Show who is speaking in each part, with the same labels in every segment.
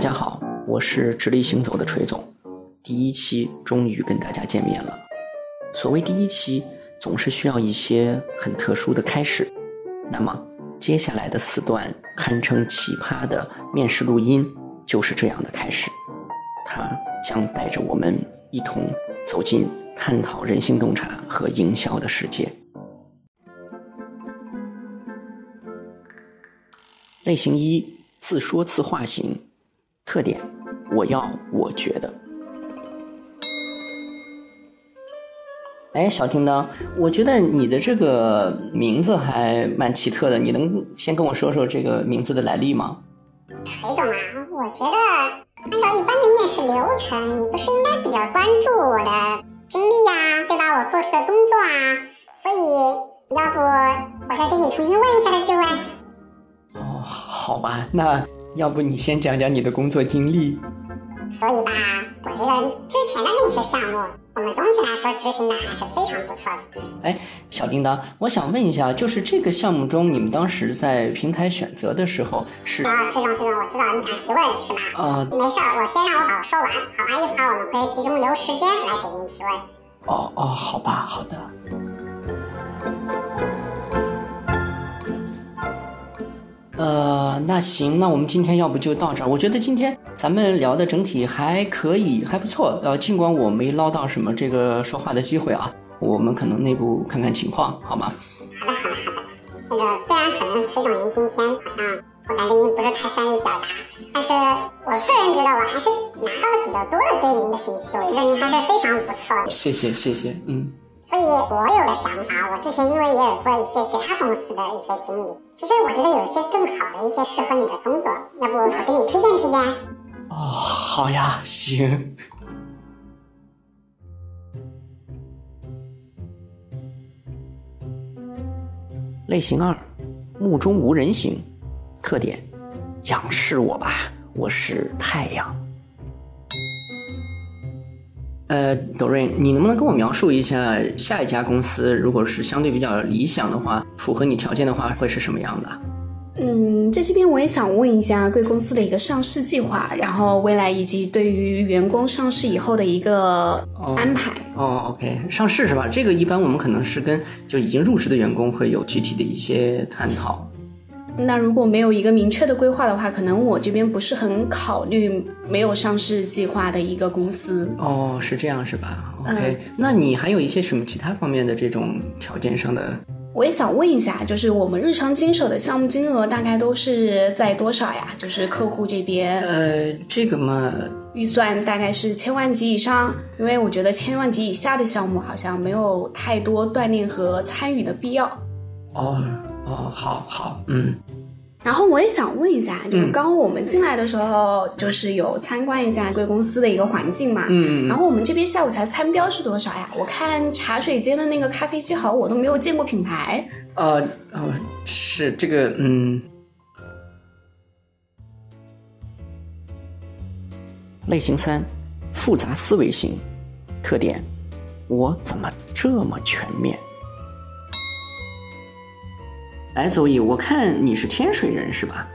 Speaker 1: 大家好，我是直立行走的锤总，第一期终于跟大家见面了。所谓第一期，总是需要一些很特殊的开始。那么接下来的四段堪称奇葩的面试录音，就是这样的开始。它将带着我们一同走进探讨人性洞察和营销的世界。类型一：自说自话型。特点：我要我觉得。哎，小叮当，我觉得你的这个名字还蛮奇特的，你能先跟我说说这个名字的来历吗？
Speaker 2: 裴总啊，我觉得按照一般的面试流程，你不是应该比较关注我的经历呀，对吧？我做事的工作啊，所以要不我再给你重新问一下的机会。
Speaker 1: 哦，好吧，那要不你先讲讲你的工作经历？
Speaker 2: 所以吧，我觉得之前的那些项目，我们总体来说执行的还是非常不错的。
Speaker 1: 哎，小叮当，我想问一下，就是这个项目中，你们当时在平台选择的时候是？
Speaker 2: 啊，崔总，崔总，我知道你想提问是吧？
Speaker 1: 啊，
Speaker 2: 没事儿，我先让我把我说完，好吧？一会儿我们会集中留时间来给您提问。
Speaker 1: 哦哦，好吧，好的。呃，那行，那我们今天要不就到这儿。我觉得今天咱们聊的整体还可以，还不错。呃，尽管我没捞到什么这个说话的机会啊，我们可能内部看看情况，好吗？
Speaker 2: 好的，好的，好的。那个虽然可能崔总您今天好像我感觉您不是太善于表达，但是我个人觉得我还是拿到了比较多的对您的信息，我觉得您还是非常不错的。
Speaker 1: 谢谢，谢谢，嗯。
Speaker 2: 所以我有个想法，我之前因为也有过一些其他公司的一些经历，其实我觉得有一些更好的一些适合你的工作，要不我给你推荐推荐？
Speaker 1: 哦，好呀，行。类型二，目中无人型，特点，仰视我吧，我是太阳。呃，朵瑞，你能不能跟我描述一下下一家公司，如果是相对比较理想的话，符合你条件的话，会是什么样的？
Speaker 3: 嗯，在这边我也想问一下贵公司的一个上市计划，然后未来以及对于员工上市以后的一个安排。
Speaker 1: 哦，OK，上市是吧？这个一般我们可能是跟就已经入职的员工会有具体的一些探讨。
Speaker 3: 那如果没有一个明确的规划的话，可能我这边不是很考虑没有上市计划的一个公司。
Speaker 1: 哦，是这样是吧？OK，那你还有一些什么其他方面的这种条件上的？
Speaker 3: 我也想问一下，就是我们日常经手的项目金额大概都是在多少呀？就是客户这边？
Speaker 1: 呃，这个嘛，
Speaker 3: 预算大概是千万级以上，因为我觉得千万级以下的项目好像没有太多锻炼和参与的必要。
Speaker 1: 哦。哦，好好，嗯，
Speaker 3: 然后我也想问一下，就是刚刚我们进来的时候，就是有参观一下贵公司的一个环境嘛，
Speaker 1: 嗯，
Speaker 3: 然后我们这边下午茶餐标是多少呀？我看茶水间的那个咖啡机好，我都没有见过品牌。
Speaker 1: 呃，呃，是这个，嗯，类型三，复杂思维型，特点，我怎么这么全面？哎，邹毅，我看你是天水人是吧？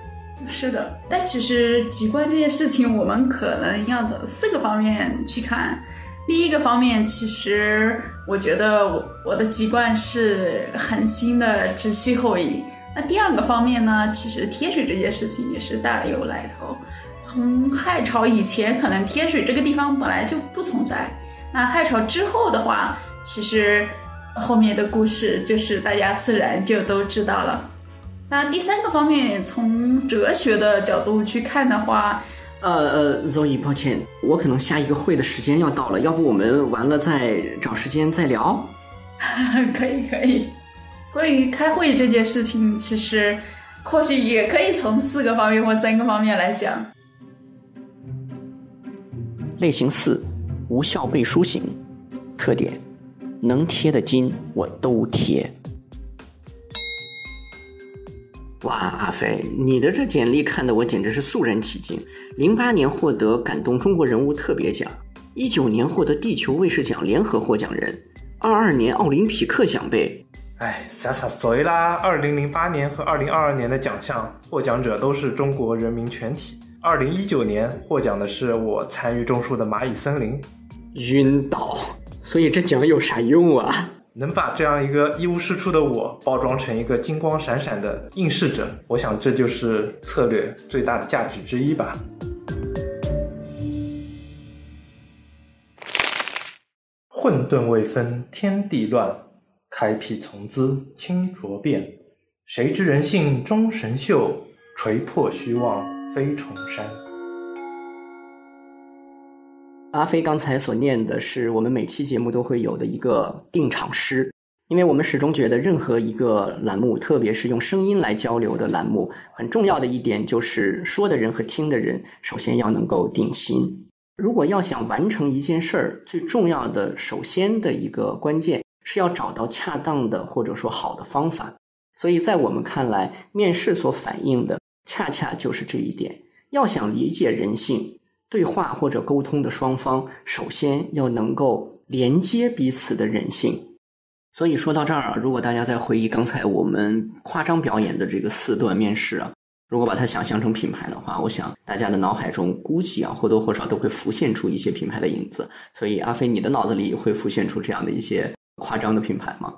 Speaker 4: 是的，但其实籍贯这件事情，我们可能要从四个方面去看。第一个方面，其实我觉得我我的籍贯是很新的直系后裔。那第二个方面呢，其实天水这件事情也是大有来头。从汉朝以前，可能天水这个地方本来就不存在。那汉朝之后的话，其实。后面的故事就是大家自然就都知道了。那第三个方面，从哲学的角度去看的话，
Speaker 1: 呃呃，Zoe，抱歉，我可能下一个会的时间要到了，要不我们完了再找时间再聊？
Speaker 4: 可以可以。关于开会这件事情，其实或许也可以从四个方面或三个方面来讲。
Speaker 1: 类型四，无效背书型，特点。能贴的金我都贴。哇，阿飞，你的这简历看得我简直是肃然起敬。零八年获得感动中国人物特别奖，一九年获得地球卫士奖联合获奖人，二二年奥林匹克奖杯。
Speaker 5: 哎，洒洒水啦！二零零八年和二零二二年的奖项获奖者都是中国人民全体。二零一九年获奖的是我参与种树的蚂蚁森林，
Speaker 1: 晕倒。所以这奖有啥用啊？
Speaker 5: 能把这样一个一无是处的我包装成一个金光闪闪的应试者，我想这就是策略最大的价值之一吧。混沌未分天地乱，开辟从兹清浊变。谁知人性终神秀，锤破虚妄飞重山。
Speaker 1: 阿飞刚才所念的是我们每期节目都会有的一个定场诗，因为我们始终觉得任何一个栏目，特别是用声音来交流的栏目，很重要的一点就是说的人和听的人首先要能够定心。如果要想完成一件事儿，最重要的首先的一个关键是要找到恰当的或者说好的方法。所以在我们看来，面试所反映的恰恰就是这一点。要想理解人性。对话或者沟通的双方，首先要能够连接彼此的人性。所以说到这儿啊，如果大家在回忆刚才我们夸张表演的这个四段面试啊，如果把它想象成品牌的话，我想大家的脑海中估计啊或多或少都会浮现出一些品牌的影子。所以阿飞，你的脑子里会浮现出这样的一些夸张的品牌吗？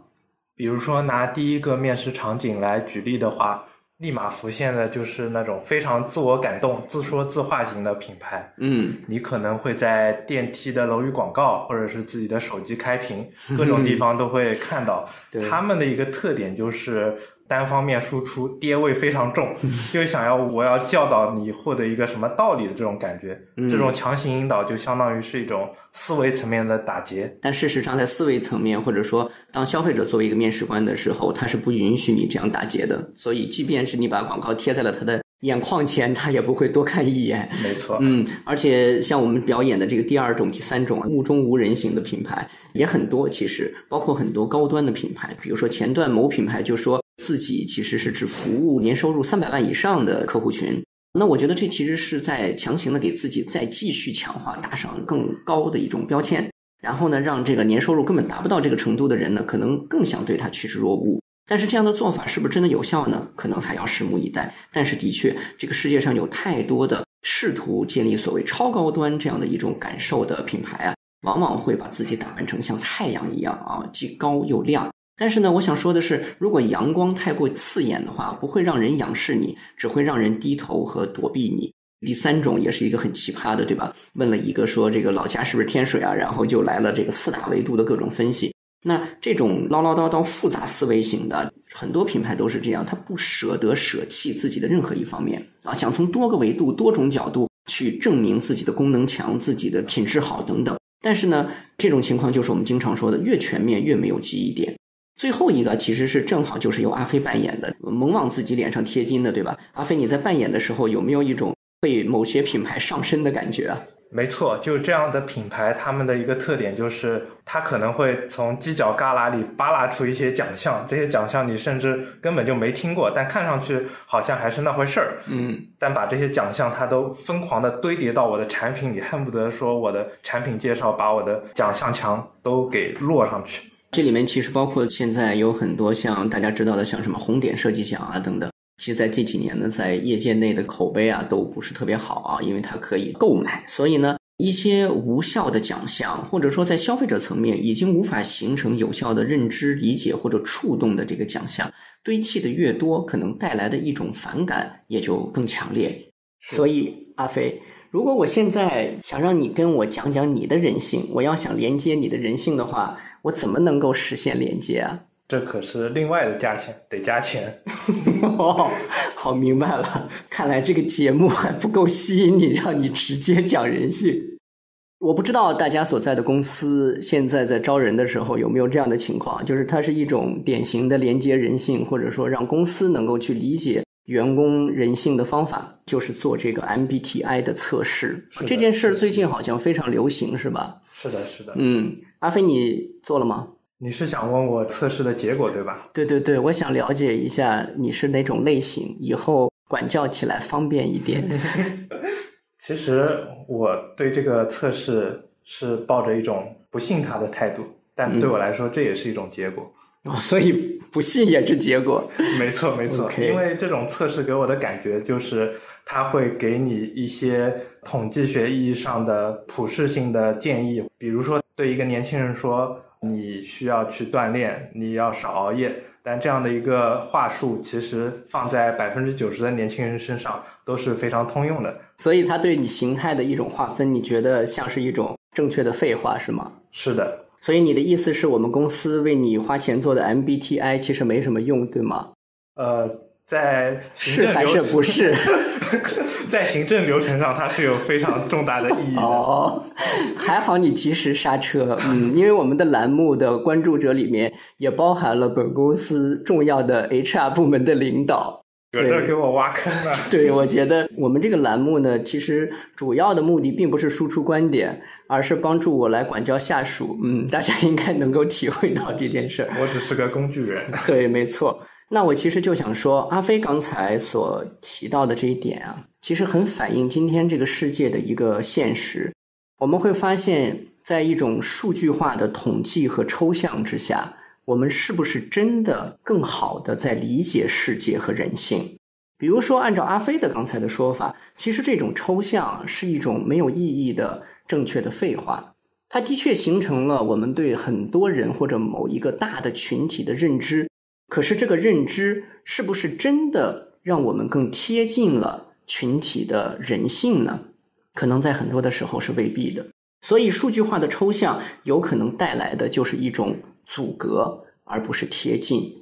Speaker 5: 比如说拿第一个面试场景来举例的话。立马浮现的就是那种非常自我感动、自说自话型的品牌。
Speaker 1: 嗯，
Speaker 5: 你可能会在电梯的楼宇广告，或者是自己的手机开屏，各种地 方都会看到。他们的一个特点就是。单方面输出，爹味非常重，就想要我要教导你获得一个什么道理的这种感觉，这种强行引导就相当于是一种思维层面的打劫。
Speaker 1: 但事实上，在思维层面，或者说当消费者作为一个面试官的时候，他是不允许你这样打劫的。所以，即便是你把广告贴在了他的。眼眶前，他也不会多看一眼。
Speaker 5: 没错，
Speaker 1: 嗯，而且像我们表演的这个第二种、第三种目中无人型的品牌也很多。其实，包括很多高端的品牌，比如说前段某品牌就说自己其实是只服务年收入三百万以上的客户群。那我觉得这其实是在强行的给自己再继续强化、打上更高的一种标签，然后呢，让这个年收入根本达不到这个程度的人呢，可能更想对他趋之若鹜。但是这样的做法是不是真的有效呢？可能还要拭目以待。但是的确，这个世界上有太多的试图建立所谓超高端这样的一种感受的品牌啊，往往会把自己打扮成像太阳一样啊，既高又亮。但是呢，我想说的是，如果阳光太过刺眼的话，不会让人仰视你，只会让人低头和躲避你。第三种也是一个很奇葩的，对吧？问了一个说这个老家是不是天水啊，然后就来了这个四大维度的各种分析。那这种唠唠叨叨、复杂思维型的，很多品牌都是这样，他不舍得舍弃自己的任何一方面啊，想从多个维度、多种角度去证明自己的功能强、自己的品质好等等。但是呢，这种情况就是我们经常说的，越全面越没有记忆点。最后一个其实是正好就是由阿飞扮演的，猛往自己脸上贴金的，对吧？阿飞，你在扮演的时候有没有一种被某些品牌上身的感觉啊？
Speaker 5: 没错，就这样的品牌，他们的一个特点就是，他可能会从犄角旮旯里扒拉出一些奖项，这些奖项你甚至根本就没听过，但看上去好像还是那回事儿。
Speaker 1: 嗯，
Speaker 5: 但把这些奖项它都疯狂的堆叠到我的产品里，恨不得说我的产品介绍把我的奖项墙都给摞上去。
Speaker 1: 这里面其实包括现在有很多像大家知道的，像什么红点设计奖啊等等。其实，在这几年呢，在业界内的口碑啊，都不是特别好啊，因为它可以购买，所以呢，一些无效的奖项，或者说在消费者层面已经无法形成有效的认知、理解或者触动的这个奖项，堆砌的越多，可能带来的一种反感也就更强烈。所以，阿飞，如果我现在想让你跟我讲讲你的人性，我要想连接你的人性的话，我怎么能够实现连接啊？
Speaker 5: 这可是另外的价钱，得加钱。
Speaker 1: 哦，好明白了。看来这个节目还不够吸引你，让你直接讲人性。我不知道大家所在的公司现在在招人的时候有没有这样的情况，就是它是一种典型的连接人性，或者说让公司能够去理解员工人性的方法，就是做这个 MBTI 的测试。这件事最近好像非常流行，是吧？
Speaker 5: 是的，是的。
Speaker 1: 嗯，阿飞，你做了吗？
Speaker 5: 你是想问我测试的结果对吧？
Speaker 1: 对对对，我想了解一下你是哪种类型，以后管教起来方便一点。
Speaker 5: 其实我对这个测试是抱着一种不信他的态度，但对我来说这也是一种结果。
Speaker 1: 哦，所以不信也是结果。
Speaker 5: 没错，没错。因为这种测试给我的感觉就是，它会给你一些统计学意义上的普适性的建议，比如说对一个年轻人说，你需要去锻炼，你要少熬夜。但这样的一个话术，其实放在百分之九十的年轻人身上都是非常通用的。
Speaker 1: 所以，他对你形态的一种划分，你觉得像是一种正确的废话，是吗？
Speaker 5: 是的。
Speaker 1: 所以，你的意思是我们公司为你花钱做的 MBTI 其实没什么用，对吗？
Speaker 5: 呃，在
Speaker 1: 是还是不是？
Speaker 5: 在行政流程上，它是有非常重大的意义的。
Speaker 1: 哦，还好你及时刹车，嗯，因为我们的栏目的关注者里面也包含了本公司重要的 HR 部门的领导。
Speaker 5: 有这给我挖坑了。
Speaker 1: 对，我觉得我们这个栏目呢，其实主要的目的并不是输出观点，而是帮助我来管教下属。嗯，大家应该能够体会到这件事儿。
Speaker 5: 我只是个工具人。
Speaker 1: 对，没错。那我其实就想说，阿飞刚才所提到的这一点啊，其实很反映今天这个世界的一个现实。我们会发现，在一种数据化的统计和抽象之下，我们是不是真的更好的在理解世界和人性？比如说，按照阿飞的刚才的说法，其实这种抽象是一种没有意义的正确的废话。它的确形成了我们对很多人或者某一个大的群体的认知。可是这个认知是不是真的让我们更贴近了群体的人性呢？可能在很多的时候是未必的。所以数据化的抽象有可能带来的就是一种阻隔，而不是贴近。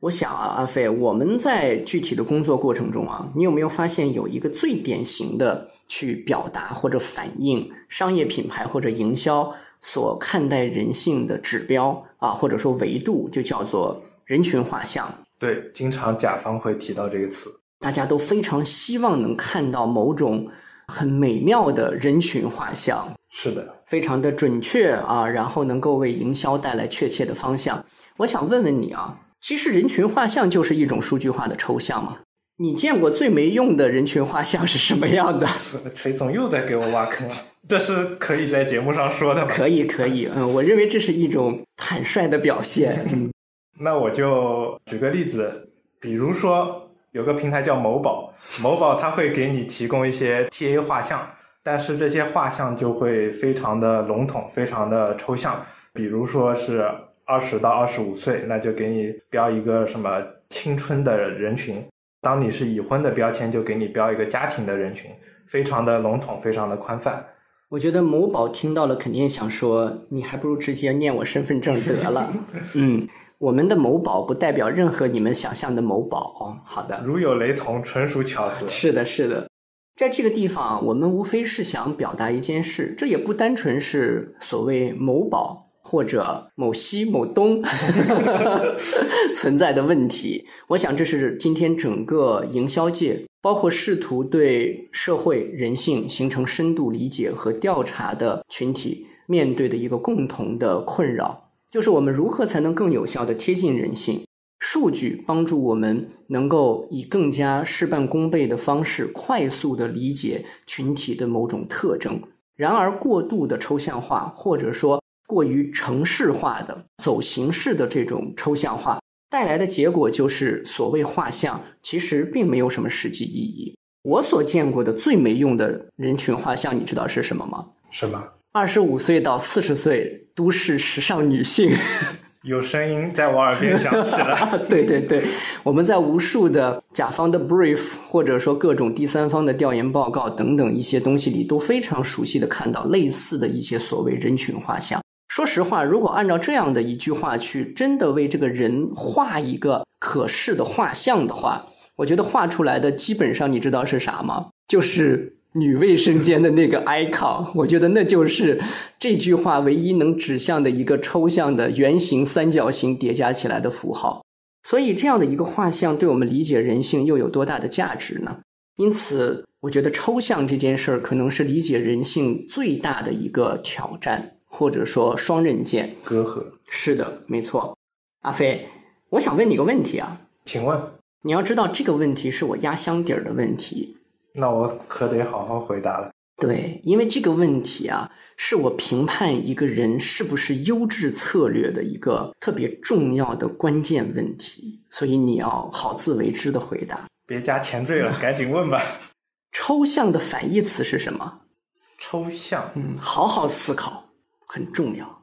Speaker 1: 我想啊，阿飞，我们在具体的工作过程中啊，你有没有发现有一个最典型的去表达或者反映商业品牌或者营销所看待人性的指标啊，或者说维度，就叫做。人群画像，
Speaker 5: 对，经常甲方会提到这个词。
Speaker 1: 大家都非常希望能看到某种很美妙的人群画像，
Speaker 5: 是的，
Speaker 1: 非常的准确啊，然后能够为营销带来确切的方向。我想问问你啊，其实人群画像就是一种数据化的抽象吗？你见过最没用的人群画像是什么样的？
Speaker 5: 锤总又在给我挖坑了，这是可以在节目上说的吗？
Speaker 1: 可以，可以，嗯，我认为这是一种坦率的表现。
Speaker 5: 那我就举个例子，比如说有个平台叫某宝，某宝它会给你提供一些 TA 画像，但是这些画像就会非常的笼统，非常的抽象。比如说是二十到二十五岁，那就给你标一个什么青春的人群；当你是已婚的标签，就给你标一个家庭的人群，非常的笼统，非常的宽泛。
Speaker 1: 我觉得某宝听到了肯定想说，你还不如直接念我身份证得了。嗯。我们的某宝不代表任何你们想象的某宝哦。好的，
Speaker 5: 如有雷同，纯属巧合。
Speaker 1: 是的，是的，在这个地方，我们无非是想表达一件事，这也不单纯是所谓某宝或者某西某东 存在的问题。我想，这是今天整个营销界，包括试图对社会人性形成深度理解和调查的群体面对的一个共同的困扰。就是我们如何才能更有效的贴近人性？数据帮助我们能够以更加事半功倍的方式，快速的理解群体的某种特征。然而，过度的抽象化，或者说过于程式化的走形式的这种抽象化，带来的结果就是所谓画像，其实并没有什么实际意义。我所见过的最没用的人群画像，你知道是什么吗？
Speaker 5: 什么？
Speaker 1: 二十五岁到四十岁都市时尚女性，
Speaker 5: 有声音在我耳边响起了。
Speaker 1: 对对对，我们在无数的甲方的 brief，或者说各种第三方的调研报告等等一些东西里，都非常熟悉的看到类似的一些所谓人群画像。说实话，如果按照这样的一句话去真的为这个人画一个可视的画像的话，我觉得画出来的基本上你知道是啥吗？就是。女卫生间的那个 icon，我觉得那就是这句话唯一能指向的一个抽象的圆形三角形叠加起来的符号。所以，这样的一个画像对我们理解人性又有多大的价值呢？因此，我觉得抽象这件事儿可能是理解人性最大的一个挑战，或者说双刃剑。
Speaker 5: 隔阂
Speaker 1: 是的，没错。阿飞，我想问你个问题啊，
Speaker 5: 请问，
Speaker 1: 你要知道这个问题是我压箱底儿的问题。
Speaker 5: 那我可得好好回答了。
Speaker 1: 对，因为这个问题啊，是我评判一个人是不是优质策略的一个特别重要的关键问题，所以你要好自为之的回答。
Speaker 5: 别加前缀了，赶紧问吧。
Speaker 1: 抽象的反义词是什么？
Speaker 5: 抽象，
Speaker 1: 嗯，好好思考，很重要。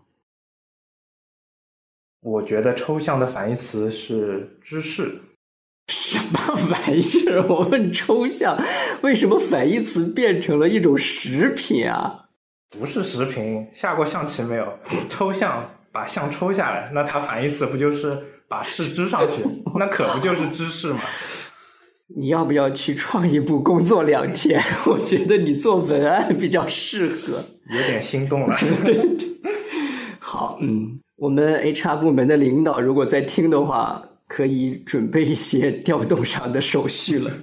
Speaker 5: 我觉得抽象的反义词是知识。
Speaker 1: 什么玩意儿？我问抽象，为什么反义词变成了一种食品啊？
Speaker 5: 不是食品，下过象棋没有？抽象，把象抽下来，那它反义词不就是把事支上去？那可不就是知识吗？
Speaker 1: 你要不要去创意部工作两天？我觉得你做文案比较适合。
Speaker 5: 有点心动了。
Speaker 1: 对对对。好，嗯，我们 HR 部门的领导如果在听的话。可以准备一些调动上的手续了。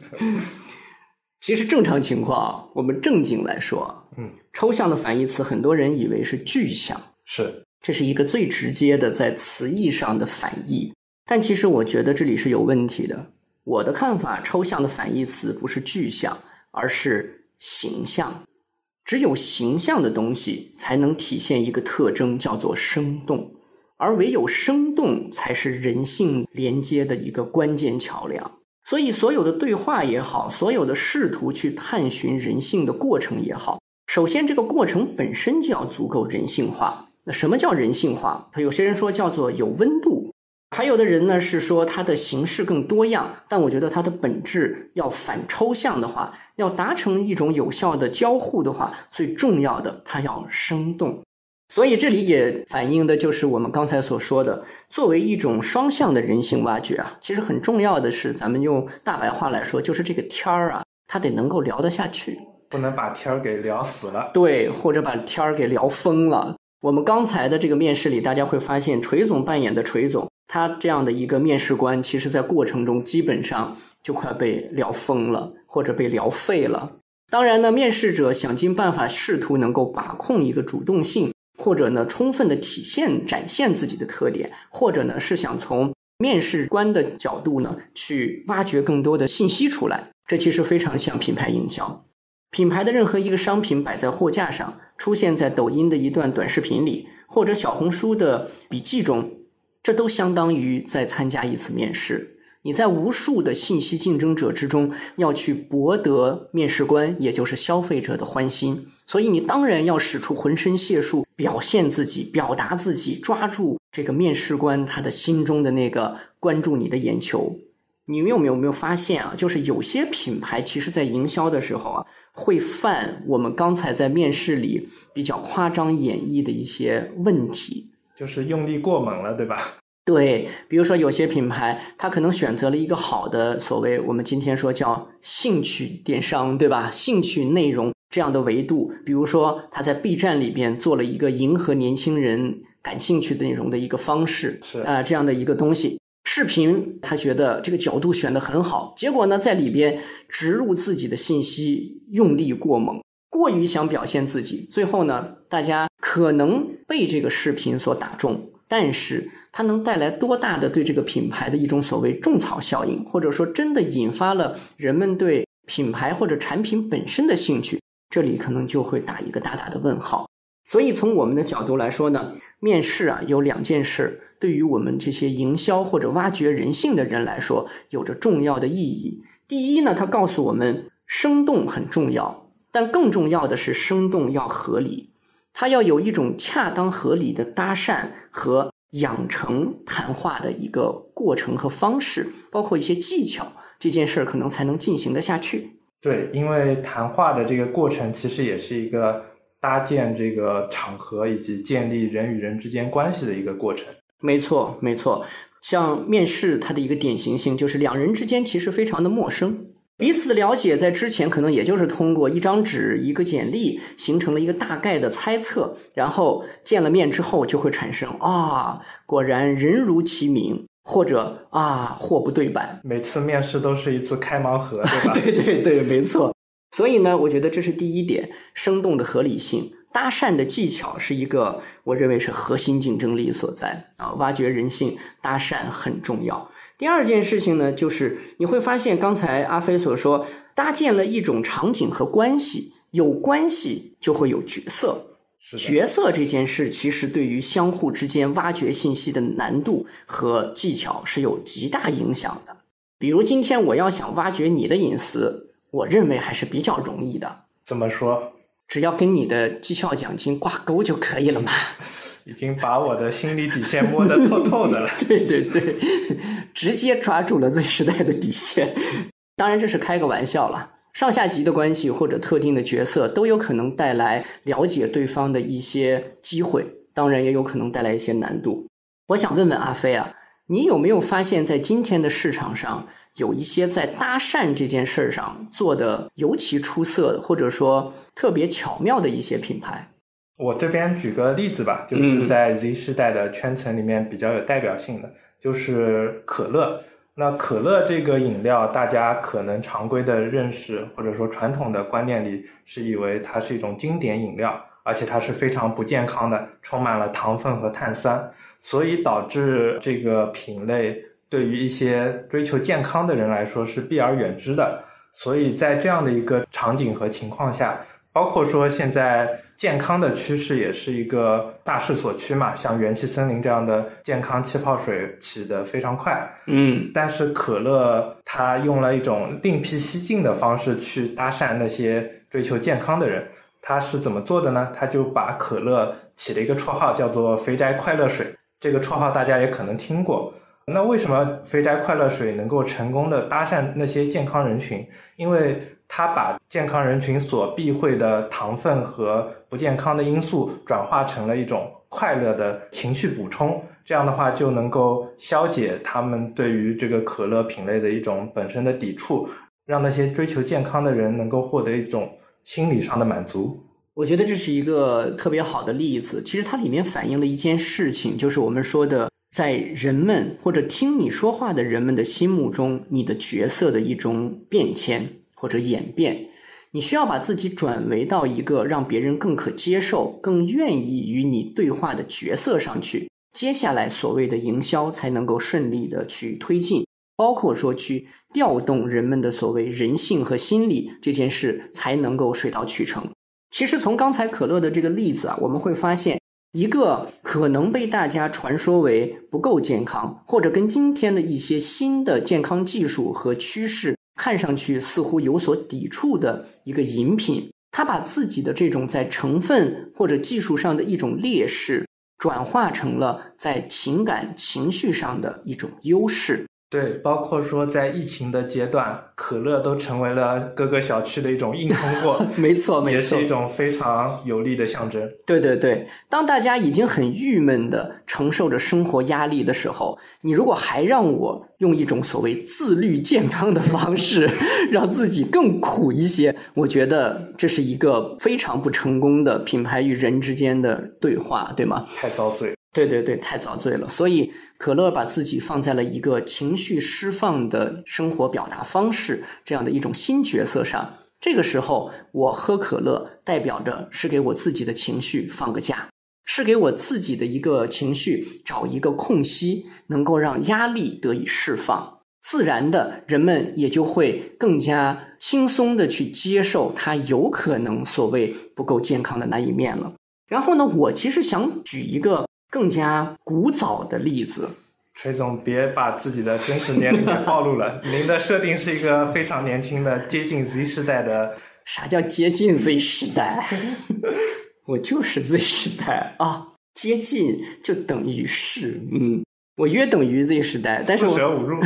Speaker 1: 其实正常情况，我们正经来说，
Speaker 5: 嗯，
Speaker 1: 抽象的反义词，很多人以为是具象，
Speaker 5: 是，
Speaker 1: 这是一个最直接的在词义上的反义。但其实我觉得这里是有问题的。我的看法，抽象的反义词不是具象，而是形象。只有形象的东西，才能体现一个特征，叫做生动。而唯有生动，才是人性连接的一个关键桥梁。所以，所有的对话也好，所有的试图去探寻人性的过程也好，首先这个过程本身就要足够人性化。那什么叫人性化？有些人说叫做有温度，还有的人呢是说它的形式更多样。但我觉得它的本质要反抽象的话，要达成一种有效的交互的话，最重要的它要生动。所以这里也反映的就是我们刚才所说的，作为一种双向的人性挖掘啊，其实很重要的是，咱们用大白话来说，就是这个天儿啊，它得能够聊得下去，
Speaker 5: 不能把天儿给聊死了。
Speaker 1: 对，或者把天儿给聊疯了。我们刚才的这个面试里，大家会发现，锤总扮演的锤总，他这样的一个面试官，其实在过程中基本上就快被聊疯了，或者被聊废了。当然呢，面试者想尽办法试图能够把控一个主动性。或者呢，充分的体现展现自己的特点，或者呢，是想从面试官的角度呢，去挖掘更多的信息出来。这其实非常像品牌营销。品牌的任何一个商品摆在货架上，出现在抖音的一段短视频里，或者小红书的笔记中，这都相当于在参加一次面试。你在无数的信息竞争者之中，要去博得面试官，也就是消费者的欢心。所以你当然要使出浑身解数，表现自己，表达自己，抓住这个面试官他的心中的那个关注你的眼球。你们有没有没有发现啊？就是有些品牌其实在营销的时候啊，会犯我们刚才在面试里比较夸张演绎的一些问题，
Speaker 5: 就是用力过猛了，对吧？
Speaker 1: 对，比如说有些品牌，它可能选择了一个好的所谓我们今天说叫兴趣电商，对吧？兴趣内容。这样的维度，比如说他在 B 站里边做了一个迎合年轻人感兴趣的内容的一个方式，
Speaker 5: 是
Speaker 1: 啊，这样的一个东西。视频他觉得这个角度选的很好，结果呢，在里边植入自己的信息，用力过猛，过于想表现自己，最后呢，大家可能被这个视频所打中，但是它能带来多大的对这个品牌的一种所谓种草效应，或者说真的引发了人们对品牌或者产品本身的兴趣？这里可能就会打一个大大的问号，所以从我们的角度来说呢，面试啊有两件事，对于我们这些营销或者挖掘人性的人来说，有着重要的意义。第一呢，它告诉我们生动很重要，但更重要的是生动要合理，它要有一种恰当合理的搭讪和养成谈话的一个过程和方式，包括一些技巧，这件事儿可能才能进行得下去。
Speaker 5: 对，因为谈话的这个过程其实也是一个搭建这个场合以及建立人与人之间关系的一个过程。
Speaker 1: 没错，没错。像面试，它的一个典型性就是两人之间其实非常的陌生，彼此的了解在之前可能也就是通过一张纸、一个简历形成了一个大概的猜测，然后见了面之后就会产生啊，果然人如其名。或者啊，货不对版，
Speaker 5: 每次面试都是一次开盲盒，对吧？
Speaker 1: 对对对，没错。所以呢，我觉得这是第一点，生动的合理性，搭讪的技巧是一个，我认为是核心竞争力所在啊。挖掘人性，搭讪很重要。第二件事情呢，就是你会发现刚才阿飞所说，搭建了一种场景和关系。有关系就会有角色。角色这件事，其实对于相互之间挖掘信息的难度和技巧是有极大影响的。比如今天我要想挖掘你的隐私，我认为还是比较容易的，
Speaker 5: 怎么说？
Speaker 1: 只要跟你的绩效奖金挂钩就可以了嘛。
Speaker 5: 已经把我的心理底线摸得透透的了。
Speaker 1: 对对对，直接抓住了 Z 时代的底线。当然这是开个玩笑了。上下级的关系或者特定的角色都有可能带来了解对方的一些机会，当然也有可能带来一些难度。我想问问阿飞啊，你有没有发现，在今天的市场上，有一些在搭讪这件事儿上做的尤其出色，或者说特别巧妙的一些品牌？
Speaker 5: 我这边举个例子吧，就是在 Z 世代的圈层里面比较有代表性的，就是可乐。那可乐这个饮料，大家可能常规的认识或者说传统的观念里是以为它是一种经典饮料，而且它是非常不健康的，充满了糖分和碳酸，所以导致这个品类对于一些追求健康的人来说是避而远之的。所以在这样的一个场景和情况下，包括说现在。健康的趋势也是一个大势所趋嘛，像元气森林这样的健康气泡水起得非常快，
Speaker 1: 嗯，
Speaker 5: 但是可乐它用了一种另辟蹊径的方式去搭讪那些追求健康的人，它是怎么做的呢？它就把可乐起了一个绰号叫做“肥宅快乐水”，这个绰号大家也可能听过。那为什么肥宅快乐水能够成功的搭讪那些健康人群？因为它把健康人群所避讳的糖分和不健康的因素转化成了一种快乐的情绪补充，这样的话就能够消解他们对于这个可乐品类的一种本身的抵触，让那些追求健康的人能够获得一种心理上的满足。
Speaker 1: 我觉得这是一个特别好的例子。其实它里面反映了一件事情，就是我们说的。在人们或者听你说话的人们的心目中，你的角色的一种变迁或者演变，你需要把自己转为到一个让别人更可接受、更愿意与你对话的角色上去。接下来所谓的营销才能够顺利的去推进，包括说去调动人们的所谓人性和心理这件事才能够水到渠成。其实从刚才可乐的这个例子啊，我们会发现。一个可能被大家传说为不够健康，或者跟今天的一些新的健康技术和趋势看上去似乎有所抵触的一个饮品，他把自己的这种在成分或者技术上的一种劣势，转化成了在情感情绪上的一种优势。
Speaker 5: 对，包括说在疫情的阶段，可乐都成为了各个小区的一种硬通货。
Speaker 1: 没错，没错，
Speaker 5: 也是一种非常有力的象征。
Speaker 1: 对对对，当大家已经很郁闷的承受着生活压力的时候，你如果还让我用一种所谓自律健康的方式，让自己更苦一些，我觉得这是一个非常不成功的品牌与人之间的对话，对吗？
Speaker 5: 太遭罪。
Speaker 1: 对对对，太遭罪了。所以可乐把自己放在了一个情绪释放的生活表达方式这样的一种新角色上。这个时候，我喝可乐代表着是给我自己的情绪放个假，是给我自己的一个情绪找一个空隙，能够让压力得以释放。自然的，人们也就会更加轻松的去接受它有可能所谓不够健康的那一面了。然后呢，我其实想举一个。更加古早的例子，
Speaker 5: 锤总别把自己的真实年龄给暴露了。您的设定是一个非常年轻的，接近 Z 时代的。
Speaker 1: 啥叫接近 Z 时代？我就是 Z 时代啊！接近就等于是，嗯，我约等于 Z 时代，但是
Speaker 5: 我舍五入。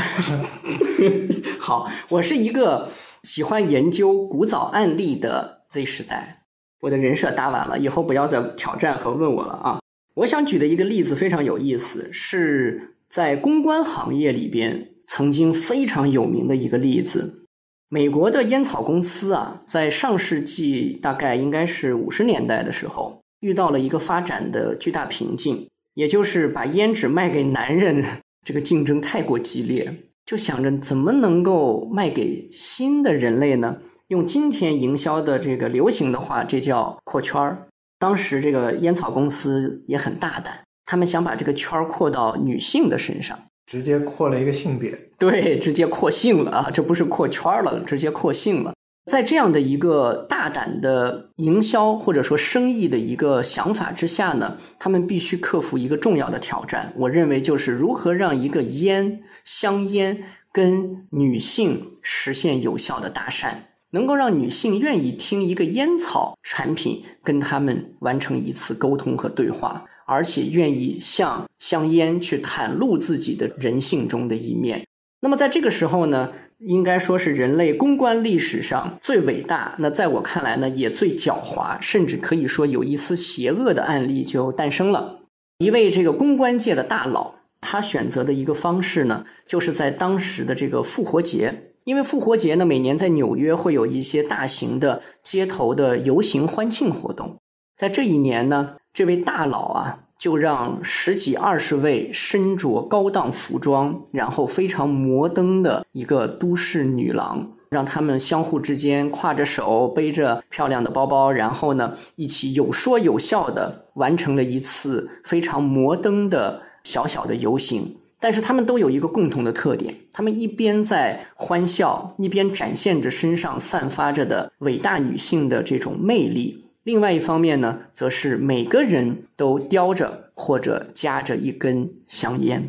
Speaker 1: 好，我是一个喜欢研究古早案例的 Z 时代。我的人设搭完了，以后不要再挑战和问我了啊！我想举的一个例子非常有意思，是在公关行业里边曾经非常有名的一个例子。美国的烟草公司啊，在上世纪大概应该是五十年代的时候，遇到了一个发展的巨大瓶颈，也就是把烟纸卖给男人，这个竞争太过激烈，就想着怎么能够卖给新的人类呢？用今天营销的这个流行的话，这叫扩圈儿。当时这个烟草公司也很大胆，他们想把这个圈儿扩到女性的身上，
Speaker 5: 直接扩了一个性别。
Speaker 1: 对，直接扩性了啊！这不是扩圈了，直接扩性了。在这样的一个大胆的营销或者说生意的一个想法之下呢，他们必须克服一个重要的挑战。我认为就是如何让一个烟香烟跟女性实现有效的搭讪，能够让女性愿意听一个烟草产品跟他们完成一次沟通和对话，而且愿意向香烟去袒露自己的人性中的一面。那么在这个时候呢？应该说是人类公关历史上最伟大，那在我看来呢，也最狡猾，甚至可以说有一丝邪恶的案例就诞生了。一位这个公关界的大佬，他选择的一个方式呢，就是在当时的这个复活节，因为复活节呢，每年在纽约会有一些大型的街头的游行欢庆活动，在这一年呢，这位大佬啊。就让十几二十位身着高档服装，然后非常摩登的一个都市女郎，让他们相互之间挎着手，背着漂亮的包包，然后呢，一起有说有笑的完成了一次非常摩登的小小的游行。但是他们都有一个共同的特点：他们一边在欢笑，一边展现着身上散发着的伟大女性的这种魅力。另外一方面呢，则是每个人都叼着或者夹着一根香烟，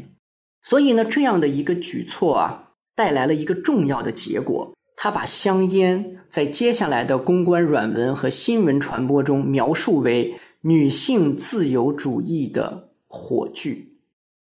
Speaker 1: 所以呢，这样的一个举措啊，带来了一个重要的结果。他把香烟在接下来的公关软文和新闻传播中描述为女性自由主义的火炬，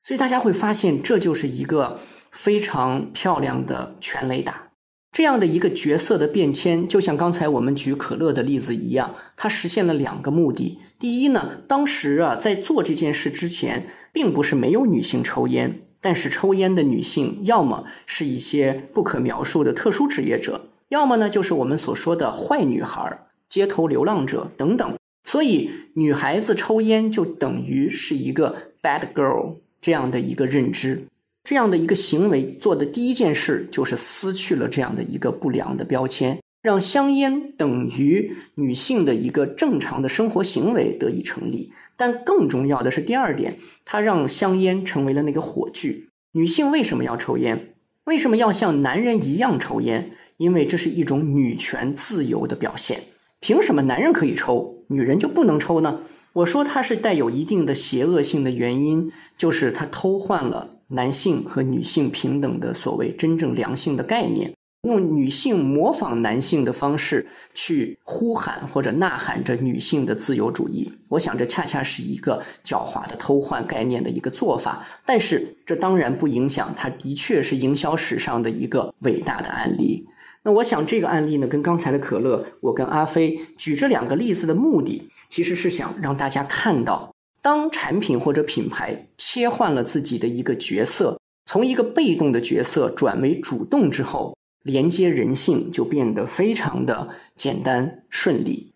Speaker 1: 所以大家会发现，这就是一个非常漂亮的全雷打。这样的一个角色的变迁，就像刚才我们举可乐的例子一样，它实现了两个目的。第一呢，当时啊，在做这件事之前，并不是没有女性抽烟，但是抽烟的女性要么是一些不可描述的特殊职业者，要么呢就是我们所说的坏女孩、街头流浪者等等。所以，女孩子抽烟就等于是一个 bad girl 这样的一个认知。这样的一个行为做的第一件事，就是撕去了这样的一个不良的标签，让香烟等于女性的一个正常的生活行为得以成立。但更重要的是第二点，它让香烟成为了那个火炬。女性为什么要抽烟？为什么要像男人一样抽烟？因为这是一种女权自由的表现。凭什么男人可以抽，女人就不能抽呢？我说它是带有一定的邪恶性的原因，就是它偷换了。男性和女性平等的所谓真正良性的概念，用女性模仿男性的方式去呼喊或者呐喊着女性的自由主义，我想这恰恰是一个狡猾的偷换概念的一个做法。但是这当然不影响，它的确是营销史上的一个伟大的案例。那我想这个案例呢，跟刚才的可乐，我跟阿飞举这两个例子的目的，其实是想让大家看到。当产品或者品牌切换了自己的一个角色，从一个被动的角色转为主动之后，连接人性就变得非常的简单顺利。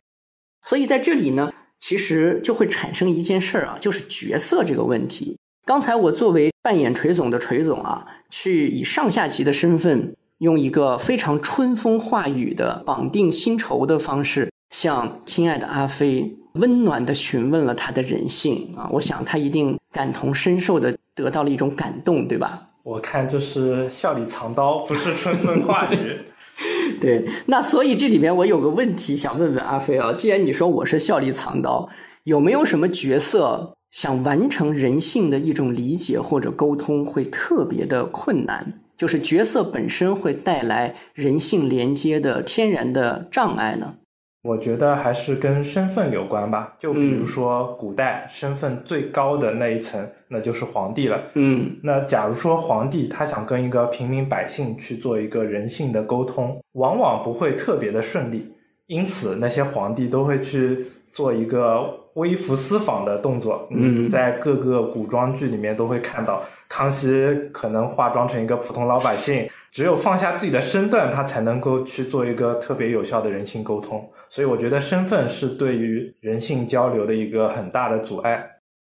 Speaker 1: 所以在这里呢，其实就会产生一件事儿啊，就是角色这个问题。刚才我作为扮演锤总的锤总啊，去以上下级的身份，用一个非常春风化雨的绑定薪酬的方式，向亲爱的阿飞。温暖的询问了他的人性啊，我想他一定感同身受的得到了一种感动，对吧？
Speaker 5: 我看这是笑里藏刀，不是春风化雨。
Speaker 1: 对，那所以这里面我有个问题想问问阿飞啊，既然你说我是笑里藏刀，有没有什么角色想完成人性的一种理解或者沟通会特别的困难？就是角色本身会带来人性连接的天然的障碍呢？
Speaker 5: 我觉得还是跟身份有关吧，就比如说古代身份最高的那一层，那就是皇帝了。
Speaker 1: 嗯，
Speaker 5: 那假如说皇帝他想跟一个平民百姓去做一个人性的沟通，往往不会特别的顺利，因此那些皇帝都会去做一个微服私访的动作。
Speaker 1: 嗯，
Speaker 5: 在各个古装剧里面都会看到，康熙可能化妆成一个普通老百姓，只有放下自己的身段，他才能够去做一个特别有效的人性沟通。所以我觉得身份是对于人性交流的一个很大的阻碍。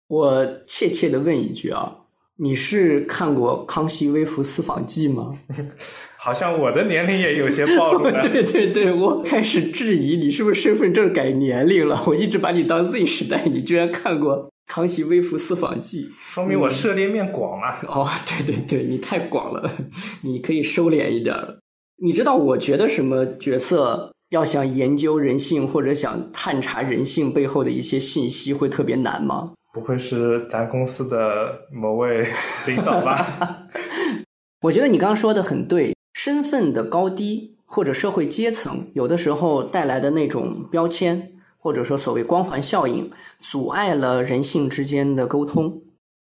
Speaker 1: 我怯怯的问一句啊，你是看过《康熙微服私访记》吗？
Speaker 5: 好像我的年龄也有些暴露了。
Speaker 1: 对对对，我开始质疑你是不是身份证改年龄了。我一直把你当 Z 时代，你居然看过《康熙微服私访记》，
Speaker 5: 说明我涉猎面广啊。
Speaker 1: 哦，对对对，你太广了，你可以收敛一点了。你知道我觉得什么角色？要想研究人性或者想探查人性背后的一些信息，会特别难吗？
Speaker 5: 不会是咱公司的某位领导吧？
Speaker 1: 我觉得你刚刚说的很对，身份的高低或者社会阶层，有的时候带来的那种标签，或者说所谓光环效应，阻碍了人性之间的沟通。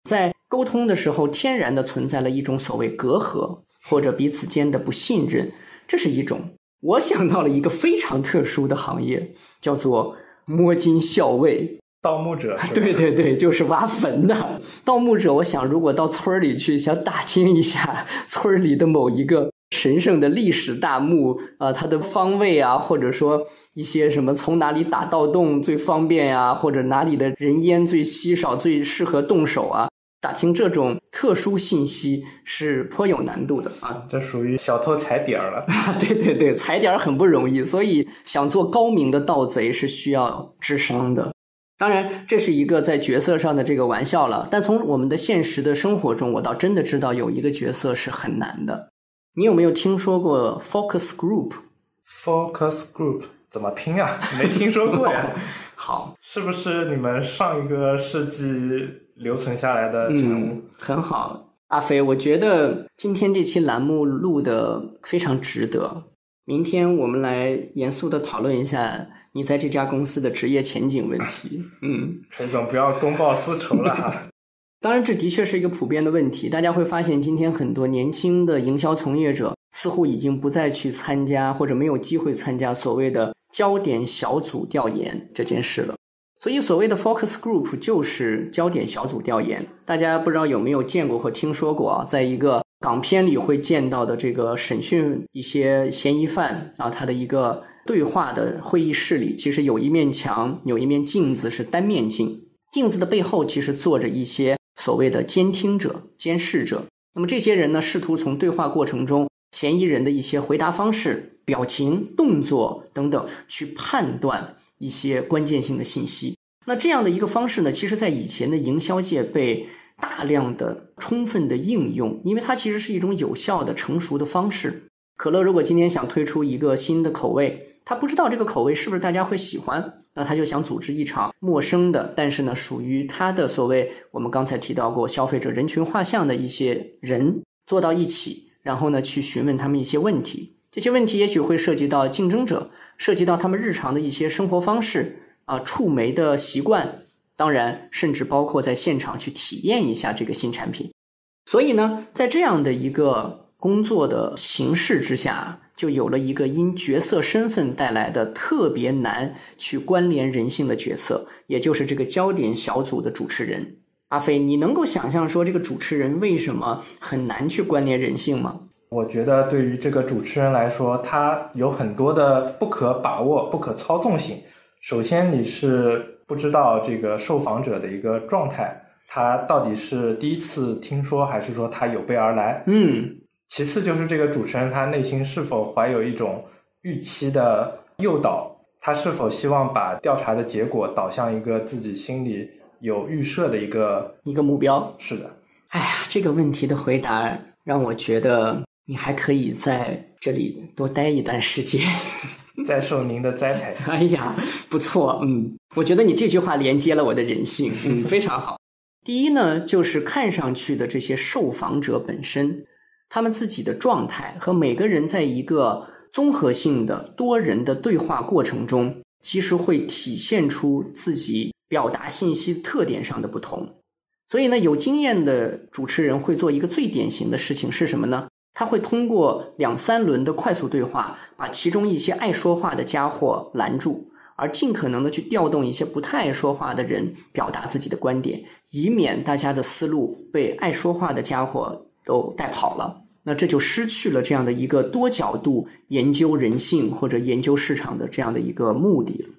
Speaker 1: 在沟通的时候，天然的存在了一种所谓隔阂，或者彼此间的不信任，这是一种。我想到了一个非常特殊的行业，叫做摸金校尉。
Speaker 5: 盗墓者，
Speaker 1: 对对对，就是挖坟的盗墓者。我想，如果到村里去，想打听一下村里的某一个神圣的历史大墓啊，它的方位啊，或者说一些什么从哪里打盗洞最方便呀，或者哪里的人烟最稀少、最适合动手啊，打听这种特殊信息是颇有难度的啊。
Speaker 5: 这属于小偷踩点儿了。
Speaker 1: 对对对，踩点儿很不容易，所以想做高明的盗贼是需要智商的。当然，这是一个在角色上的这个玩笑了。但从我们的现实的生活中，我倒真的知道有一个角色是很难的。你有没有听说过 focus group？focus
Speaker 5: group 怎么拼啊？没听说过呀。
Speaker 1: 好，
Speaker 5: 是不是你们上一个世纪留存下来的产物？
Speaker 1: 很好，阿飞，我觉得今天这期栏目录的非常值得。明天我们来严肃的讨论一下。你在这家公司的职业前景问题，嗯，
Speaker 5: 陈总不要公报私仇了哈。
Speaker 1: 当然，这的确是一个普遍的问题。大家会发现，今天很多年轻的营销从业者似乎已经不再去参加，或者没有机会参加所谓的焦点小组调研这件事了。所以，所谓的 focus group 就是焦点小组调研。大家不知道有没有见过或听说过啊？在一个港片里会见到的这个审讯一些嫌疑犯啊，他的一个。对话的会议室里，其实有一面墙，有一面镜子，是单面镜。镜子的背后，其实坐着一些所谓的监听者、监视者。那么这些人呢，试图从对话过程中嫌疑人的一些回答方式、表情、动作等等，去判断一些关键性的信息。那这样的一个方式呢，其实在以前的营销界被大量的、充分的应用，因为它其实是一种有效的、成熟的方式。可乐如果今天想推出一个新的口味，他不知道这个口味是不是大家会喜欢，那他就想组织一场陌生的，但是呢，属于他的所谓我们刚才提到过消费者人群画像的一些人坐到一起，然后呢去询问他们一些问题。这些问题也许会涉及到竞争者，涉及到他们日常的一些生活方式啊，触媒的习惯，当然甚至包括在现场去体验一下这个新产品。所以呢，在这样的一个工作的形式之下。就有了一个因角色身份带来的特别难去关联人性的角色，也就是这个焦点小组的主持人阿飞。你能够想象说这个主持人为什么很难去关联人性吗？
Speaker 5: 我觉得对于这个主持人来说，他有很多的不可把握、不可操纵性。首先，你是不知道这个受访者的一个状态，他到底是第一次听说，还是说他有备而来？
Speaker 1: 嗯。
Speaker 5: 其次就是这个主持人他内心是否怀有一种预期的诱导，他是否希望把调查的结果导向一个自己心里有预设的一个
Speaker 1: 一个目标？
Speaker 5: 是的。
Speaker 1: 哎呀，这个问题的回答让我觉得你还可以在这里多待一段时间，
Speaker 5: 再受您的栽培。
Speaker 1: 哎呀，不错，嗯，我觉得你这句话连接了我的人性，嗯，非常好。第一呢，就是看上去的这些受访者本身。他们自己的状态和每个人在一个综合性的多人的对话过程中，其实会体现出自己表达信息特点上的不同。所以呢，有经验的主持人会做一个最典型的事情是什么呢？他会通过两三轮的快速对话，把其中一些爱说话的家伙拦住，而尽可能的去调动一些不太爱说话的人表达自己的观点，以免大家的思路被爱说话的家伙都带跑了。那这就失去了这样的一个多角度研究人性或者研究市场的这样的一个目的了。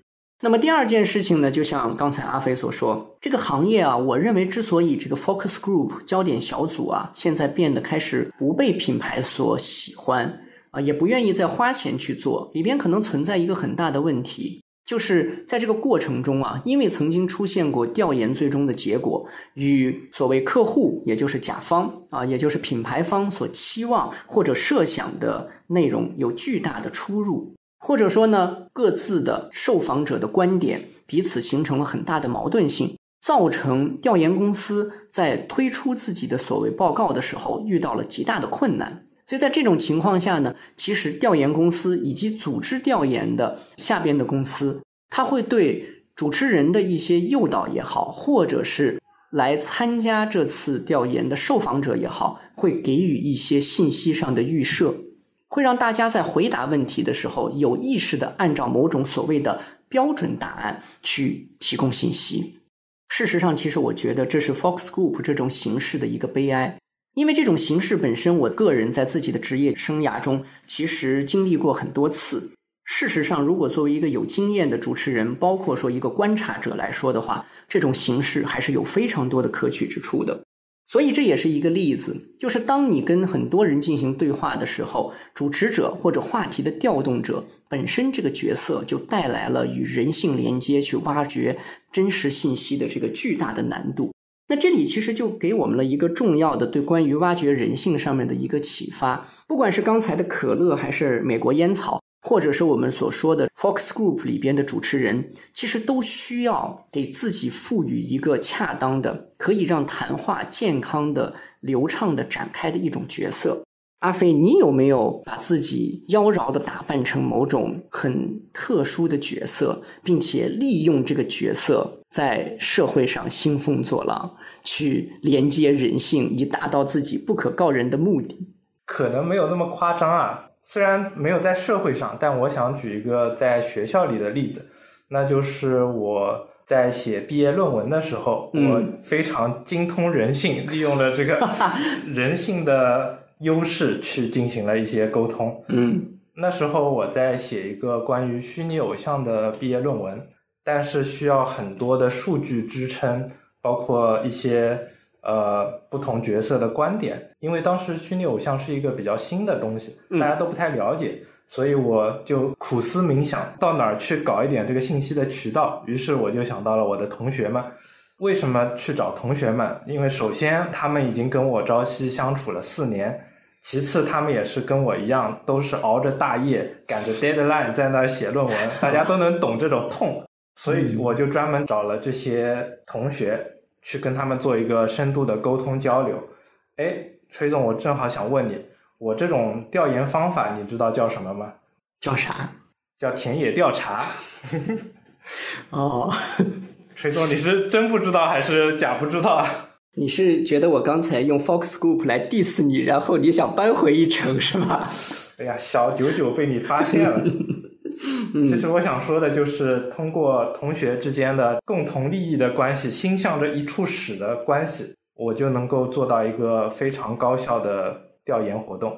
Speaker 1: 那么第二件事情呢，就像刚才阿飞所说，这个行业啊，我认为之所以这个 focus group 焦点小组啊，现在变得开始不被品牌所喜欢啊，也不愿意再花钱去做，里边可能存在一个很大的问题。就是在这个过程中啊，因为曾经出现过调研最终的结果与所谓客户，也就是甲方啊，也就是品牌方所期望或者设想的内容有巨大的出入，或者说呢，各自的受访者的观点彼此形成了很大的矛盾性，造成调研公司在推出自己的所谓报告的时候遇到了极大的困难。所以在这种情况下呢，其实调研公司以及组织调研的下边的公司，他会对主持人的一些诱导也好，或者是来参加这次调研的受访者也好，会给予一些信息上的预设，会让大家在回答问题的时候有意识的按照某种所谓的标准答案去提供信息。事实上，其实我觉得这是 Fox Group 这种形式的一个悲哀。因为这种形式本身，我个人在自己的职业生涯中其实经历过很多次。事实上，如果作为一个有经验的主持人，包括说一个观察者来说的话，这种形式还是有非常多的可取之处的。所以这也是一个例子，就是当你跟很多人进行对话的时候，主持者或者话题的调动者本身这个角色就带来了与人性连接、去挖掘真实信息的这个巨大的难度。那这里其实就给我们了一个重要的对关于挖掘人性上面的一个启发。不管是刚才的可乐，还是美国烟草，或者是我们所说的 Fox Group 里边的主持人，其实都需要给自己赋予一个恰当的、可以让谈话健康的、流畅的展开的一种角色。阿飞，你有没有把自己妖娆的打扮成某种很特殊的角色，并且利用这个角色在社会上兴风作浪，去连接人性，以达到自己不可告人的目的？
Speaker 5: 可能没有那么夸张啊。虽然没有在社会上，但我想举一个在学校里的例子，那就是我在写毕业论文的时候，我非常精通人性，利用了这个 人性的。优势去进行了一些沟通。
Speaker 1: 嗯，
Speaker 5: 那时候我在写一个关于虚拟偶像的毕业论文，但是需要很多的数据支撑，包括一些呃不同角色的观点。因为当时虚拟偶像是一个比较新的东西，大家都不太了解，所以我就苦思冥想，到哪儿去搞一点这个信息的渠道。于是我就想到了我的同学们。为什么去找同学们？因为首先他们已经跟我朝夕相处了四年。其次，他们也是跟我一样，都是熬着大夜，赶着 deadline 在那儿写论文，大家都能懂这种痛，所以我就专门找了这些同学去跟他们做一个深度的沟通交流。哎，崔总，我正好想问你，我这种调研方法你知道叫什么吗？
Speaker 1: 叫啥？
Speaker 5: 叫田野调查。
Speaker 1: 哦，
Speaker 5: 崔总，你是真不知道还是假不知道啊？
Speaker 1: 你是觉得我刚才用 Fox Group 来 diss 你，然后你想扳回一城是吧？
Speaker 5: 哎呀，小九九被你发现了。其实我想说的就是，通过同学之间的共同利益的关系，心向着一处使的关系，我就能够做到一个非常高效的调研活动。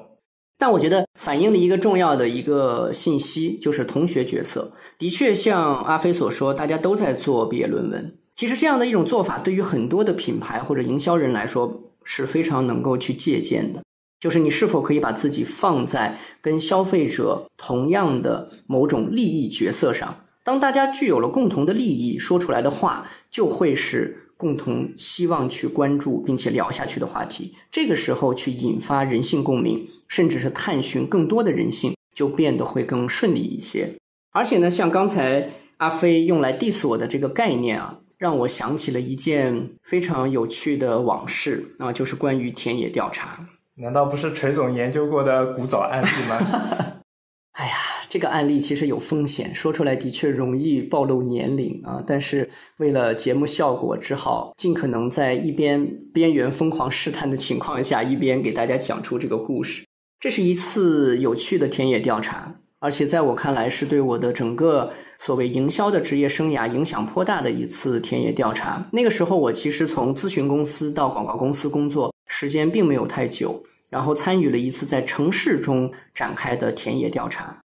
Speaker 1: 但我觉得反映了一个重要的一个信息，就是同学角色的确像阿飞所说，大家都在做毕业论文。其实这样的一种做法，对于很多的品牌或者营销人来说是非常能够去借鉴的。就是你是否可以把自己放在跟消费者同样的某种利益角色上？当大家具有了共同的利益，说出来的话就会是共同希望去关注并且聊下去的话题。这个时候去引发人性共鸣，甚至是探寻更多的人性，就变得会更顺利一些。而且呢，像刚才阿飞用来 diss 我的这个概念啊。让我想起了一件非常有趣的往事啊，就是关于田野调查。
Speaker 5: 难道不是锤总研究过的古早案例吗？
Speaker 1: 哎呀，这个案例其实有风险，说出来的确容易暴露年龄啊。但是为了节目效果，只好尽可能在一边边缘疯狂试探的情况下，一边给大家讲出这个故事。这是一次有趣的田野调查，而且在我看来，是对我的整个。所谓营销的职业生涯影响颇大的一次田野调查。那个时候，我其实从咨询公司到广告公司工作时间并没有太久，然后参与了一次在城市中展开的田野调查。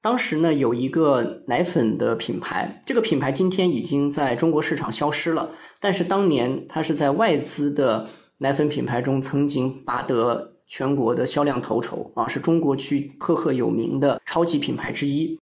Speaker 1: 当时呢，有一个奶粉的品牌，这个品牌今天已经在中国市场消失了，但是当年它是在外资的奶粉品牌中曾经拔得全国的销量头筹啊，是中国区赫赫有名的超级品牌之一。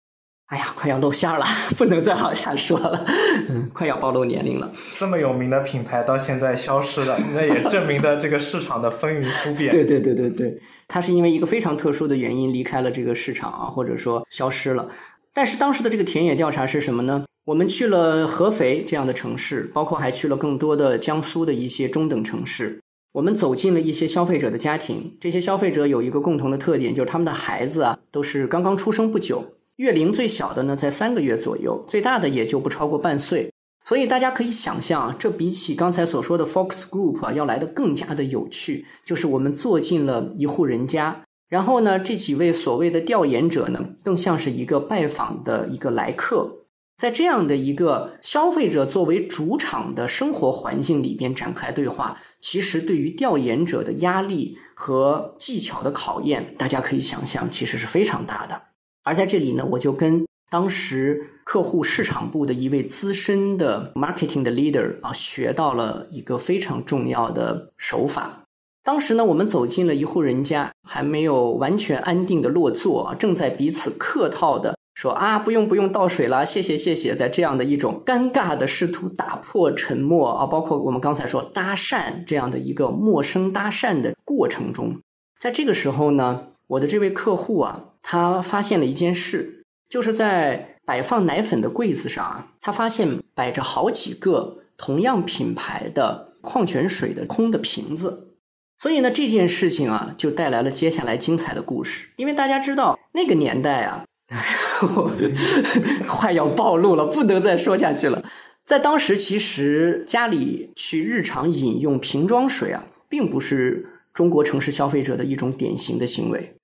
Speaker 1: 哎呀，快要露馅了，不能再往下说了，嗯，快要暴露年龄了。
Speaker 5: 这么有名的品牌到现在消失了，那也证明了这个市场的风云突变。
Speaker 1: 对对对对对，它是因为一个非常特殊的原因离开了这个市场啊，或者说消失了。但是当时的这个田野调查是什么呢？我们去了合肥这样的城市，包括还去了更多的江苏的一些中等城市。我们走进了一些消费者的家庭，这些消费者有一个共同的特点，就是他们的孩子啊都是刚刚出生不久，月龄最小的呢在三个月左右，最大的也就不超过半岁。所以大家可以想象，这比起刚才所说的 Fox Group 啊要来的更加的有趣。就是我们坐进了一户人家，然后呢，这几位所谓的调研者呢，更像是一个拜访的一个来客。在这样的一个消费者作为主场的生活环境里边展开对话，其实对于调研者的压力和技巧的考验，大家可以想象，其实是非常大的。而在这里呢，我就跟当时客户市场部的一位资深的 marketing 的 leader 啊，学到了一个非常重要的手法。当时呢，我们走进了一户人家，还没有完全安定的落座，正在彼此客套的。说啊，不用不用倒水了，谢谢谢谢。在这样的一种尴尬的试图打破沉默啊，包括我们刚才说搭讪这样的一个陌生搭讪的过程中，在这个时候呢，我的这位客户啊，他发现了一件事，就是在摆放奶粉的柜子上啊，他发现摆着好几个同样品牌的矿泉水的空的瓶子，所以呢，这件事情啊，就带来了接下来精彩的故事，因为大家知道那个年代啊。快要暴露了，不能再说下去了。在当时，其实家里去日常饮用瓶装水啊，并不是中国城市消费者的一种典型的行为，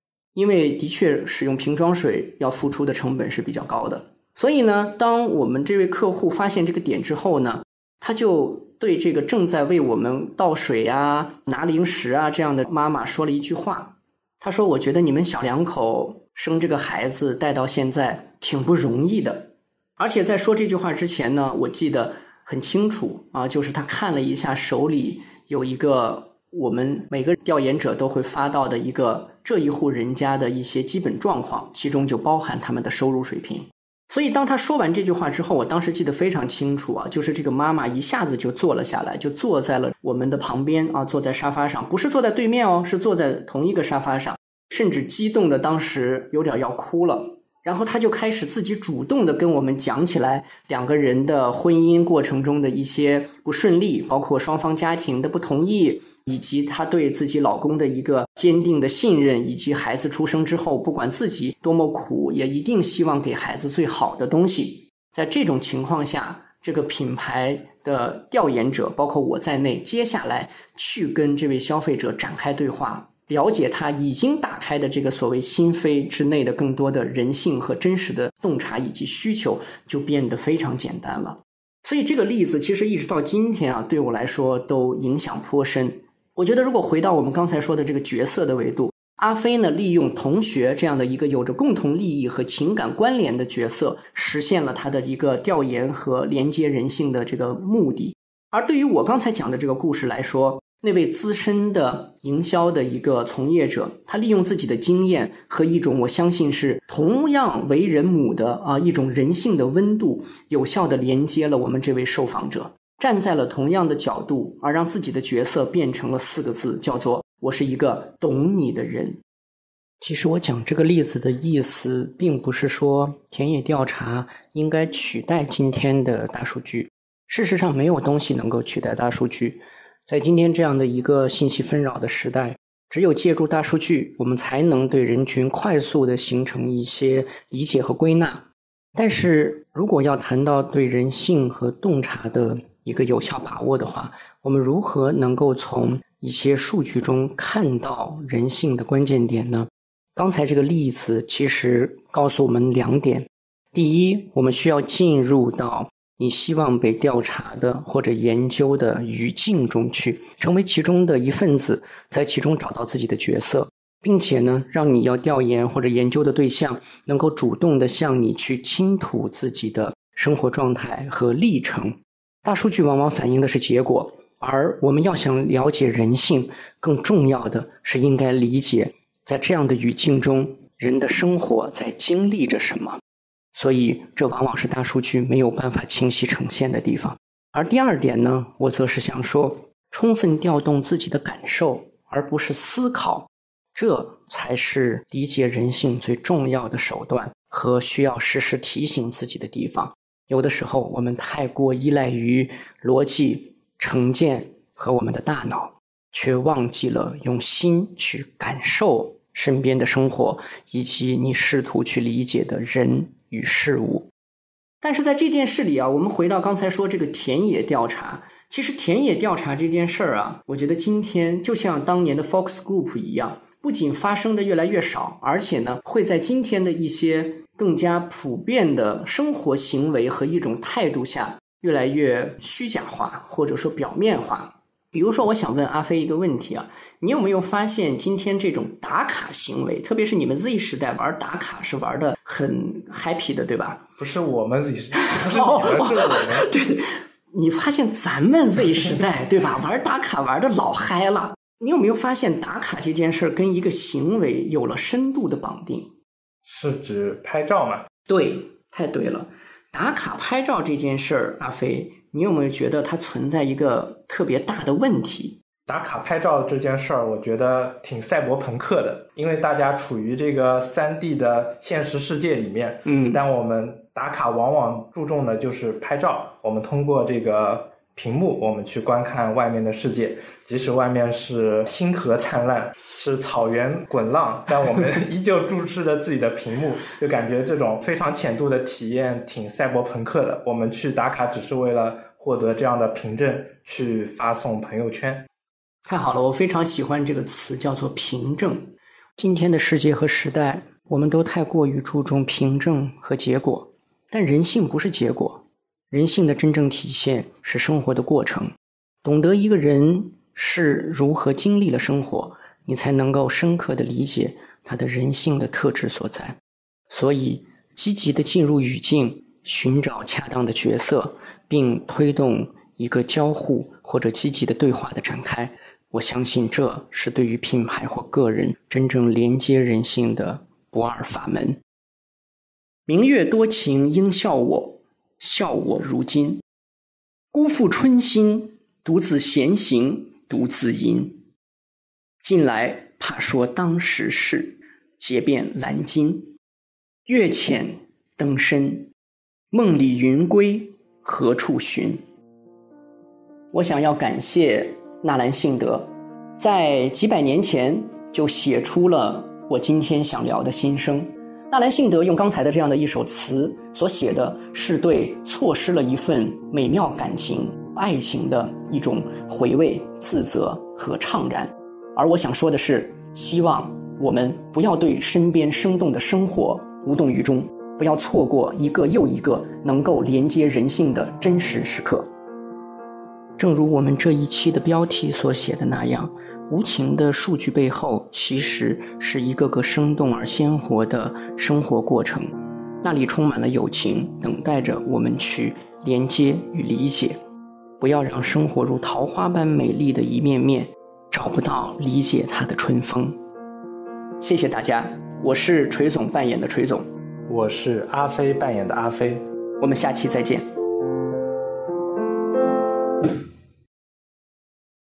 Speaker 1: 因为的确使用瓶装水要付出的成本是比较高的。所以呢，当我们这位客户发现这个点之后呢，他就对这个正在为我们倒水啊、拿零食啊这样的妈妈说了一句话。他说：“我觉得你们小两口生这个孩子带到现在挺不容易的，而且在说这句话之前呢，我记得很清楚啊，就是他看了一下手里有一个我们每个调研者都会发到的一个这一户人家的一些基本状况，其中就包含他们的收入水平。”所以，当他说完这句话之后，我当时记得非常清楚啊，就是这个妈妈一下子就坐了下来，就坐在了我们的旁边啊，坐在沙发上，不是坐在对面哦，是坐在同一个沙发上，甚至激动的当时有点要哭了。然后他就开始自己主动的跟我们讲起来两个人的婚姻过程中的一些不顺利，包括双方家庭的不同意。以及她对自己老公的一个坚定的信任，以及孩子出生之后，不管自己多么苦，也一定希望给孩子最好的东西。在这种情况下，这个品牌的调研者，包括我在内，接下来去跟这位消费者展开对话，了解他已经打开的这个所谓心扉之内的更多的人性和真实的洞察以及需求，就变得非常简单了。所以这个例子其实一直到今天啊，对我来说都影响颇深。我觉得，如果回到我们刚才说的这个角色的维度，阿飞呢，利用同学这样的一个有着共同利益和情感关联的角色，实现了他的一个调研和连接人性的这个目的。而对于我刚才讲的这个故事来说，那位资深的营销的一个从业者，他利用自己的经验和一种我相信是同样为人母的啊一种人性的温度，有效的连接了我们这位受访者。站在了同样的角度，而让自己的角色变成了四个字，叫做“我是一个懂你的人”。其实我讲这个例子的意思，并不是说田野调查应该取代今天的大数据。事实上，没有东西能够取代大数据。在今天这样的一个信息纷扰的时代，只有借助大数据，我们才能对人群快速的形成一些理解和归纳。但是如果要谈到对人性和洞察的，一个有效把握的话，我们如何能够从一些数据中看到人性的关键点呢？刚才这个例子其实告诉我们两点：第一，我们需要进入到你希望被调查的或者研究的语境中去，成为其中的一份子，在其中找到自己的角色，并且呢，让你要调研或者研究的对象能够主动的向你去倾吐自己的生活状态和历程。大数据往往反映的是结果，而我们要想了解人性，更重要的是应该理解在这样的语境中，人的生活在经历着什么。所以，这往往是大数据没有办法清晰呈现的地方。而第二点呢，我则是想说，充分调动自己的感受，而不是思考，这才是理解人性最重要的手段。和需要时时提醒自己的地方。有的时候，我们太过依赖于逻辑、成见和我们的大脑，却忘记了用心去感受身边的生活，以及你试图去理解的人与事物。但是在这件事里啊，我们回到刚才说这个田野调查，其实田野调查这件事儿啊，我觉得今天就像当年的 Fox Group 一样，不仅发生的越来越少，而且呢，会在今天的一些。更加普遍的生活行为和一种态度下，越来越虚假化，或者说表面化。比如说，我想问阿飞一个问题啊，你有没有发现今天这种打卡行为，特别是你们 Z 时代玩打卡是玩的很 happy 的，对吧？
Speaker 5: 不是我们 Z 时代，不是你们，是我们。
Speaker 1: 对对，你发现咱们 Z 时代，对吧？玩打卡玩的老嗨了。你有没有发现打卡这件事儿跟一个行为有了深度的绑定？
Speaker 5: 是指拍照吗？
Speaker 1: 对，太对了。打卡拍照这件事儿，阿飞，你有没有觉得它存在一个特别大的问题？
Speaker 5: 打卡拍照这件事儿，我觉得挺赛博朋克的，因为大家处于这个三 D 的现实世界里面。
Speaker 1: 嗯，
Speaker 5: 但我们打卡往往注重的就是拍照。我们通过这个。屏幕，我们去观看外面的世界，即使外面是星河灿烂，是草原滚浪，但我们 依旧注视着自己的屏幕，就感觉这种非常浅度的体验挺赛博朋克的。我们去打卡只是为了获得这样的凭证，去发送朋友圈。
Speaker 1: 太好了，我非常喜欢这个词，叫做凭证。今天的世界和时代，我们都太过于注重凭证和结果，但人性不是结果。人性的真正体现是生活的过程，懂得一个人是如何经历了生活，你才能够深刻的理解他的人性的特质所在。所以，积极的进入语境，寻找恰当的角色，并推动一个交互或者积极的对话的展开，我相信这是对于品牌或个人真正连接人性的不二法门。明月多情应笑我。笑我如今辜负春心，独自闲行，独自吟。近来怕说当时事，结变蓝金。月浅灯深，梦里云归何处寻？我想要感谢纳兰性德，在几百年前就写出了我今天想聊的心声。纳兰性德用刚才的这样的一首词所写的是对错失了一份美妙感情、爱情的一种回味、自责和怅然。而我想说的是，希望我们不要对身边生动的生活无动于衷，不要错过一个又一个能够连接人性的真实时刻。正如我们这一期的标题所写的那样。无情的数据背后，其实是一个个生动而鲜活的生活过程，那里充满了友情，等待着我们去连接与理解。不要让生活如桃花般美丽的一面面，找不到理解它的春风。谢谢大家，我是锤总扮演的锤总，
Speaker 5: 我是阿飞扮演的阿飞，
Speaker 1: 我们下期再见。